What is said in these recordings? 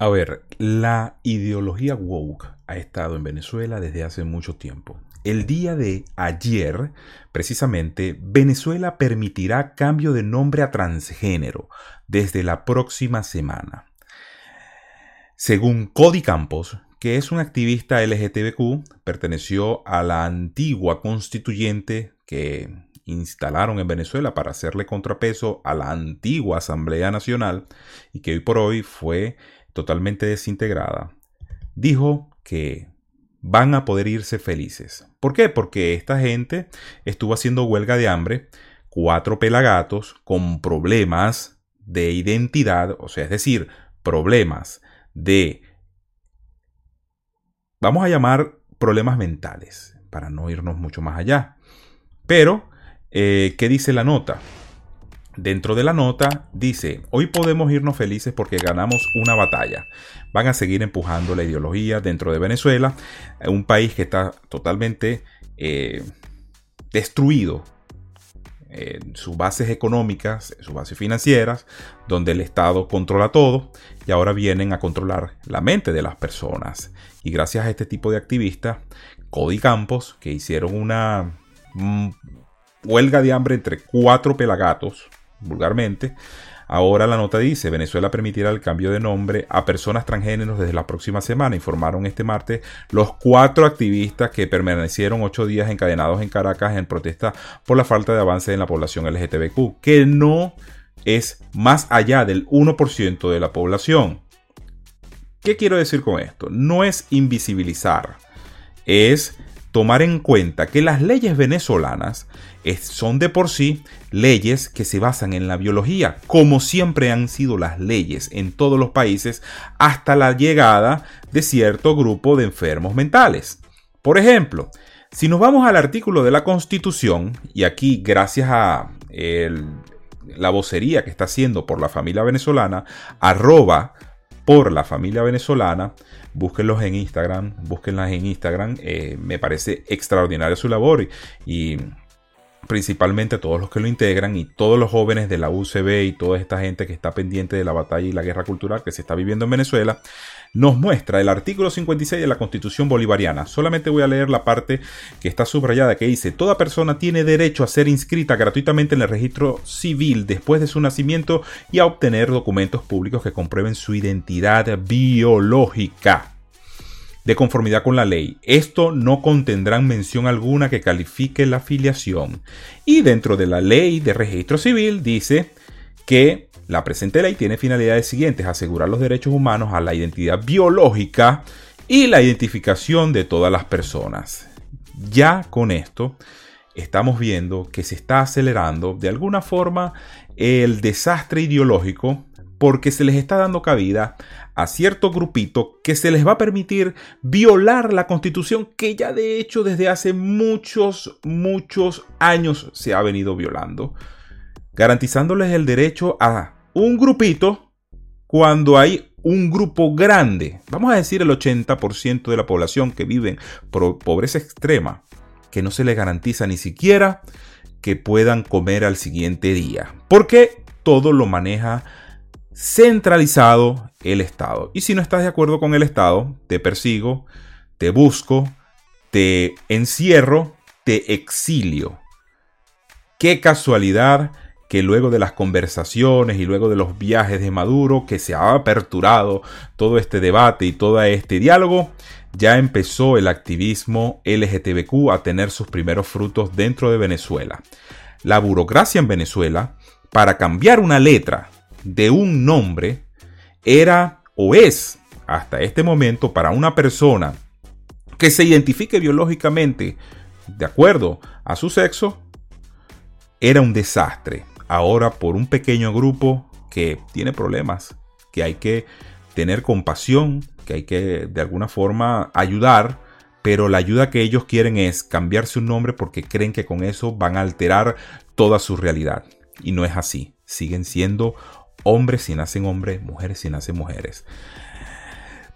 A ver, la ideología woke ha estado en Venezuela desde hace mucho tiempo. El día de ayer, precisamente, Venezuela permitirá cambio de nombre a transgénero desde la próxima semana. Según Cody Campos, que es un activista LGTBQ, perteneció a la antigua constituyente que instalaron en Venezuela para hacerle contrapeso a la antigua Asamblea Nacional y que hoy por hoy fue totalmente desintegrada, dijo que van a poder irse felices. ¿Por qué? Porque esta gente estuvo haciendo huelga de hambre, cuatro pelagatos con problemas de identidad, o sea, es decir, problemas de, vamos a llamar problemas mentales, para no irnos mucho más allá. Pero, eh, ¿qué dice la nota? Dentro de la nota dice, hoy podemos irnos felices porque ganamos una batalla. Van a seguir empujando la ideología dentro de Venezuela, un país que está totalmente eh, destruido en sus bases económicas, sus bases financieras, donde el Estado controla todo y ahora vienen a controlar la mente de las personas. Y gracias a este tipo de activistas, Cody Campos, que hicieron una mm, huelga de hambre entre cuatro pelagatos, vulgarmente. Ahora la nota dice, Venezuela permitirá el cambio de nombre a personas transgéneros desde la próxima semana, informaron este martes los cuatro activistas que permanecieron ocho días encadenados en Caracas en protesta por la falta de avance en la población LGTBQ, que no es más allá del 1% de la población. ¿Qué quiero decir con esto? No es invisibilizar, es tomar en cuenta que las leyes venezolanas son de por sí leyes que se basan en la biología, como siempre han sido las leyes en todos los países hasta la llegada de cierto grupo de enfermos mentales. Por ejemplo, si nos vamos al artículo de la Constitución, y aquí gracias a la vocería que está haciendo por la familia venezolana, arroba por la familia venezolana, búsquenlos en Instagram, búsquenlas en Instagram, eh, me parece extraordinaria su labor y principalmente todos los que lo integran y todos los jóvenes de la UCB y toda esta gente que está pendiente de la batalla y la guerra cultural que se está viviendo en Venezuela, nos muestra el artículo 56 de la Constitución Bolivariana. Solamente voy a leer la parte que está subrayada que dice, toda persona tiene derecho a ser inscrita gratuitamente en el registro civil después de su nacimiento y a obtener documentos públicos que comprueben su identidad biológica de conformidad con la ley. Esto no contendrá mención alguna que califique la filiación. Y dentro de la ley de registro civil dice que la presente ley tiene finalidades siguientes, asegurar los derechos humanos a la identidad biológica y la identificación de todas las personas. Ya con esto estamos viendo que se está acelerando de alguna forma el desastre ideológico porque se les está dando cabida a cierto grupito que se les va a permitir violar la constitución que ya de hecho desde hace muchos, muchos años se ha venido violando, garantizándoles el derecho a un grupito cuando hay un grupo grande, vamos a decir el 80% de la población que vive en pobreza extrema, que no se les garantiza ni siquiera que puedan comer al siguiente día. Porque todo lo maneja centralizado el Estado. Y si no estás de acuerdo con el Estado, te persigo, te busco, te encierro, te exilio. Qué casualidad que luego de las conversaciones y luego de los viajes de Maduro, que se ha aperturado todo este debate y todo este diálogo, ya empezó el activismo LGTBQ a tener sus primeros frutos dentro de Venezuela. La burocracia en Venezuela, para cambiar una letra de un nombre era o es hasta este momento para una persona que se identifique biológicamente de acuerdo a su sexo, era un desastre. Ahora por un pequeño grupo que tiene problemas, que hay que tener compasión, que hay que de alguna forma ayudar, pero la ayuda que ellos quieren es cambiarse un nombre porque creen que con eso van a alterar toda su realidad. Y no es así. Siguen siendo Hombres si nacen hombres, mujeres si nacen mujeres.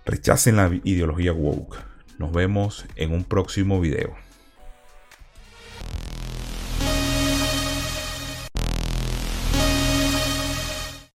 Rechacen la ideología woke. Nos vemos en un próximo video.